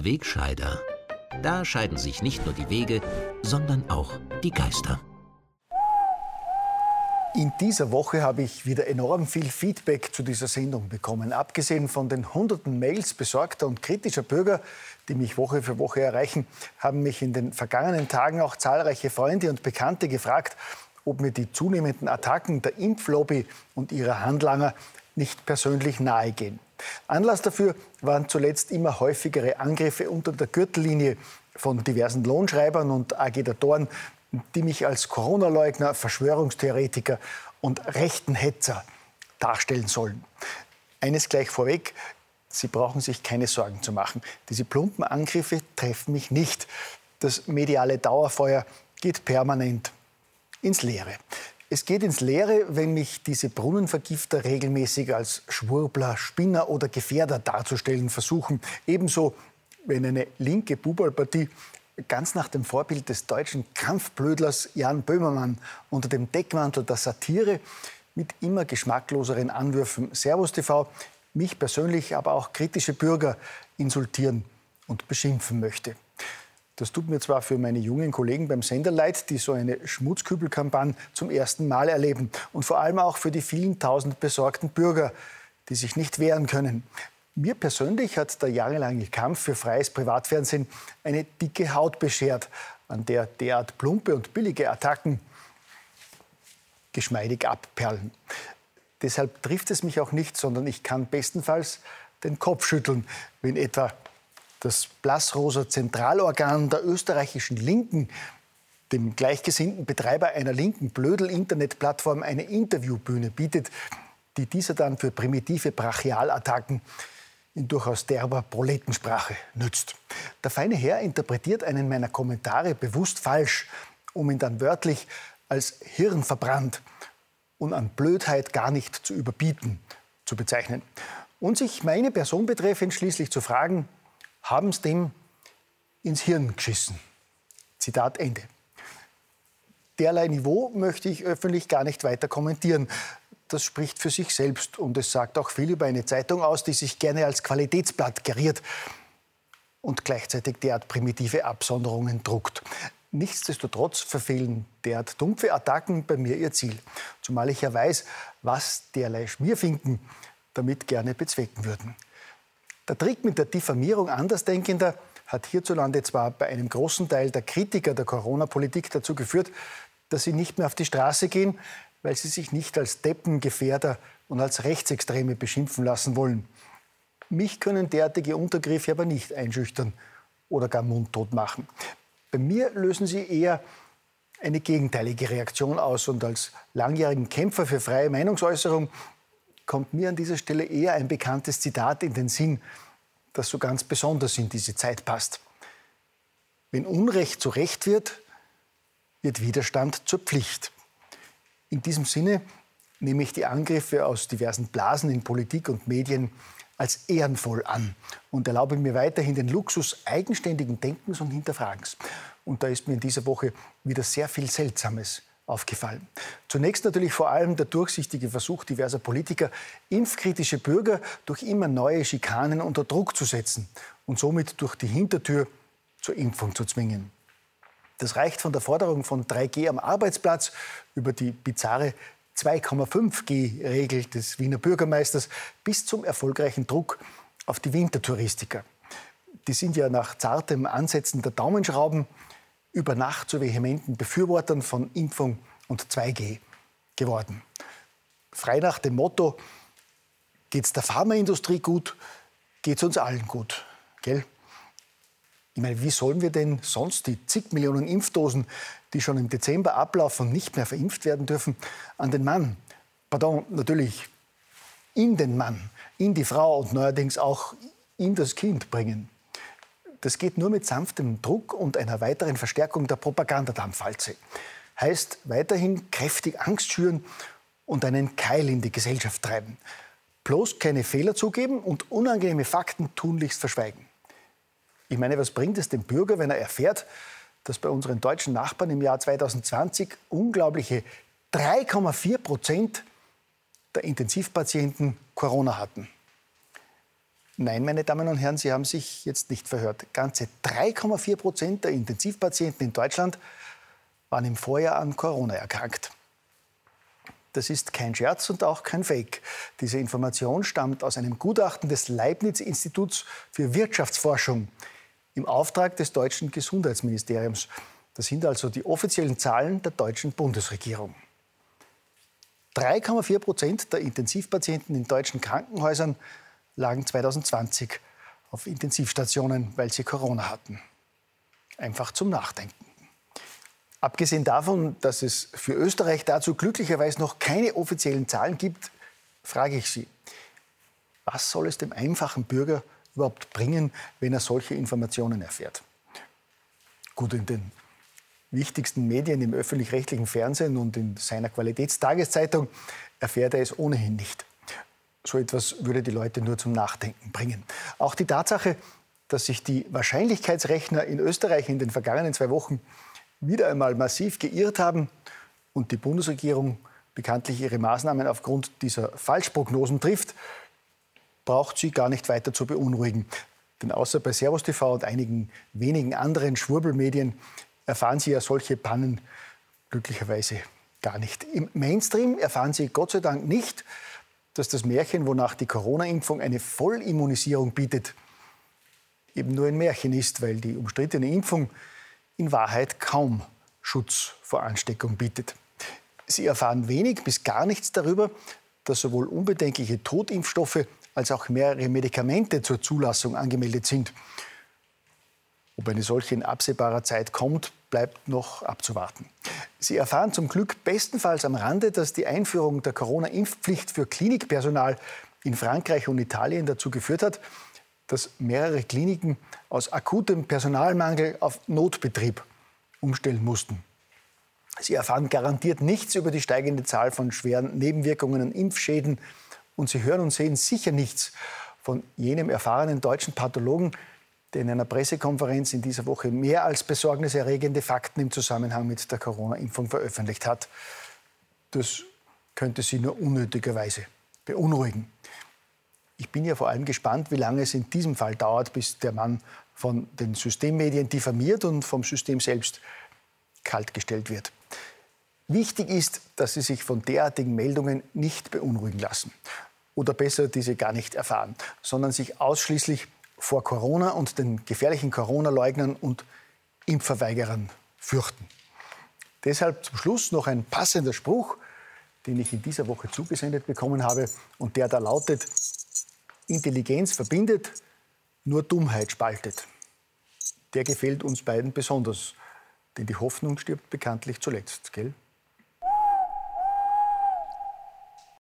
Der Wegscheider. Da scheiden sich nicht nur die Wege, sondern auch die Geister. In dieser Woche habe ich wieder enorm viel Feedback zu dieser Sendung bekommen. Abgesehen von den hunderten Mails besorgter und kritischer Bürger, die mich Woche für Woche erreichen, haben mich in den vergangenen Tagen auch zahlreiche Freunde und Bekannte gefragt, ob mir die zunehmenden Attacken der Impflobby und ihrer Handlanger nicht persönlich nahegehen. Anlass dafür waren zuletzt immer häufigere Angriffe unter der Gürtellinie von diversen Lohnschreibern und Agitatoren, die mich als Corona-Leugner, Verschwörungstheoretiker und rechten Hetzer darstellen sollen. Eines gleich vorweg, Sie brauchen sich keine Sorgen zu machen. Diese plumpen Angriffe treffen mich nicht. Das mediale Dauerfeuer geht permanent ins Leere. Es geht ins Leere, wenn mich diese Brunnenvergifter regelmäßig als Schwurbler, Spinner oder Gefährder darzustellen versuchen. Ebenso, wenn eine linke Bubalpartie ganz nach dem Vorbild des deutschen Kampfblödlers Jan Böhmermann unter dem Deckmantel der Satire mit immer geschmackloseren Anwürfen Servus TV mich persönlich, aber auch kritische Bürger insultieren und beschimpfen möchte. Das tut mir zwar für meine jungen Kollegen beim Sender leid, die so eine Schmutzkübelkampagne zum ersten Mal erleben. Und vor allem auch für die vielen tausend besorgten Bürger, die sich nicht wehren können. Mir persönlich hat der jahrelange Kampf für freies Privatfernsehen eine dicke Haut beschert, an der derart plumpe und billige Attacken geschmeidig abperlen. Deshalb trifft es mich auch nicht, sondern ich kann bestenfalls den Kopf schütteln, wenn etwa das blassrosa Zentralorgan der österreichischen Linken dem gleichgesinnten Betreiber einer linken Blödel-Internetplattform eine Interviewbühne bietet, die dieser dann für primitive Brachialattacken in durchaus derber Proletensprache nützt. Der feine Herr interpretiert einen meiner Kommentare bewusst falsch, um ihn dann wörtlich als hirnverbrannt und an Blödheit gar nicht zu überbieten zu bezeichnen. Und sich meine Person betreffend schließlich zu fragen, haben es dem ins Hirn geschissen? Zitat Ende. Derlei Niveau möchte ich öffentlich gar nicht weiter kommentieren das spricht für sich selbst und es sagt auch viel über eine Zeitung aus, die sich gerne als Qualitätsblatt geriert und gleichzeitig derart primitive Absonderungen druckt. Nichtsdestotrotz verfehlen derart dumpfe Attacken bei mir ihr Ziel. Zumal ich ja weiß, was derlei Schmierfinken damit gerne bezwecken würden. Der Trick mit der Diffamierung Andersdenkender hat hierzulande zwar bei einem großen Teil der Kritiker der Corona-Politik dazu geführt, dass sie nicht mehr auf die Straße gehen, weil sie sich nicht als Deppengefährder und als Rechtsextreme beschimpfen lassen wollen. Mich können derartige Untergriffe aber nicht einschüchtern oder gar mundtot machen. Bei mir lösen sie eher eine gegenteilige Reaktion aus und als langjährigen Kämpfer für freie Meinungsäußerung kommt mir an dieser Stelle eher ein bekanntes Zitat in den Sinn, das so ganz besonders in diese Zeit passt. Wenn Unrecht zu Recht wird, wird Widerstand zur Pflicht. In diesem Sinne nehme ich die Angriffe aus diversen Blasen in Politik und Medien als ehrenvoll an und erlaube mir weiterhin den Luxus eigenständigen Denkens und Hinterfragens. Und da ist mir in dieser Woche wieder sehr viel Seltsames aufgefallen. Zunächst natürlich vor allem der durchsichtige Versuch diverser Politiker, impfkritische Bürger durch immer neue Schikanen unter Druck zu setzen und somit durch die Hintertür zur Impfung zu zwingen. Das reicht von der Forderung von 3G am Arbeitsplatz über die bizarre 2,5G-Regel des Wiener Bürgermeisters bis zum erfolgreichen Druck auf die Wintertouristiker. Die sind ja nach zartem Ansetzen der Daumenschrauben über Nacht zu vehementen Befürwortern von Impfung und 2G geworden. Frei nach dem Motto, geht es der Pharmaindustrie gut, geht es uns allen gut. Gell? Ich meine, wie sollen wir denn sonst die zig Millionen Impfdosen, die schon im Dezember ablaufen und nicht mehr verimpft werden dürfen, an den Mann, pardon, natürlich in den Mann, in die Frau und neuerdings auch in das Kind bringen? Das geht nur mit sanftem Druck und einer weiteren Verstärkung der Propagandadampfwalze. Heißt weiterhin kräftig Angst schüren und einen Keil in die Gesellschaft treiben. Bloß keine Fehler zugeben und unangenehme Fakten tunlichst verschweigen. Ich meine, was bringt es dem Bürger, wenn er erfährt, dass bei unseren deutschen Nachbarn im Jahr 2020 unglaubliche 3,4 Prozent der Intensivpatienten Corona hatten? Nein, meine Damen und Herren, Sie haben sich jetzt nicht verhört. Ganze 3,4 Prozent der Intensivpatienten in Deutschland waren im Vorjahr an Corona erkrankt. Das ist kein Scherz und auch kein Fake. Diese Information stammt aus einem Gutachten des Leibniz-Instituts für Wirtschaftsforschung im Auftrag des deutschen Gesundheitsministeriums. Das sind also die offiziellen Zahlen der deutschen Bundesregierung. 3,4 Prozent der Intensivpatienten in deutschen Krankenhäusern lagen 2020 auf Intensivstationen, weil sie Corona hatten. Einfach zum Nachdenken. Abgesehen davon, dass es für Österreich dazu glücklicherweise noch keine offiziellen Zahlen gibt, frage ich Sie, was soll es dem einfachen Bürger überhaupt bringen, wenn er solche Informationen erfährt? Gut, in den wichtigsten Medien, im öffentlich-rechtlichen Fernsehen und in seiner Qualitätstageszeitung erfährt er es ohnehin nicht. So etwas würde die Leute nur zum Nachdenken bringen. Auch die Tatsache, dass sich die Wahrscheinlichkeitsrechner in Österreich in den vergangenen zwei Wochen wieder einmal massiv geirrt haben und die Bundesregierung bekanntlich ihre Maßnahmen aufgrund dieser Falschprognosen trifft, braucht sie gar nicht weiter zu beunruhigen. Denn außer bei Servus TV und einigen wenigen anderen Schwurbelmedien erfahren Sie ja solche Pannen glücklicherweise gar nicht. Im Mainstream erfahren Sie Gott sei Dank nicht, dass das Märchen, wonach die Corona-Impfung eine Vollimmunisierung bietet, eben nur ein Märchen ist, weil die umstrittene Impfung in Wahrheit kaum Schutz vor Ansteckung bietet. Sie erfahren wenig bis gar nichts darüber, dass sowohl unbedenkliche Totimpfstoffe als auch mehrere Medikamente zur Zulassung angemeldet sind. Ob eine solche in absehbarer Zeit kommt, bleibt noch abzuwarten. Sie erfahren zum Glück bestenfalls am Rande, dass die Einführung der Corona-Impfpflicht für Klinikpersonal in Frankreich und Italien dazu geführt hat, dass mehrere Kliniken aus akutem Personalmangel auf Notbetrieb umstellen mussten. Sie erfahren garantiert nichts über die steigende Zahl von schweren Nebenwirkungen und Impfschäden. Und Sie hören und sehen sicher nichts von jenem erfahrenen deutschen Pathologen, der in einer Pressekonferenz in dieser Woche mehr als besorgniserregende Fakten im Zusammenhang mit der Corona-Impfung veröffentlicht hat. Das könnte Sie nur unnötigerweise beunruhigen. Ich bin ja vor allem gespannt, wie lange es in diesem Fall dauert, bis der Mann von den Systemmedien diffamiert und vom System selbst kaltgestellt wird. Wichtig ist, dass Sie sich von derartigen Meldungen nicht beunruhigen lassen. Oder besser diese gar nicht erfahren, sondern sich ausschließlich vor Corona und den gefährlichen Corona-Leugnern und Impfverweigerern fürchten. Deshalb zum Schluss noch ein passender Spruch, den ich in dieser Woche zugesendet bekommen habe und der da lautet, Intelligenz verbindet, nur Dummheit spaltet. Der gefällt uns beiden besonders, denn die Hoffnung stirbt bekanntlich zuletzt, gell?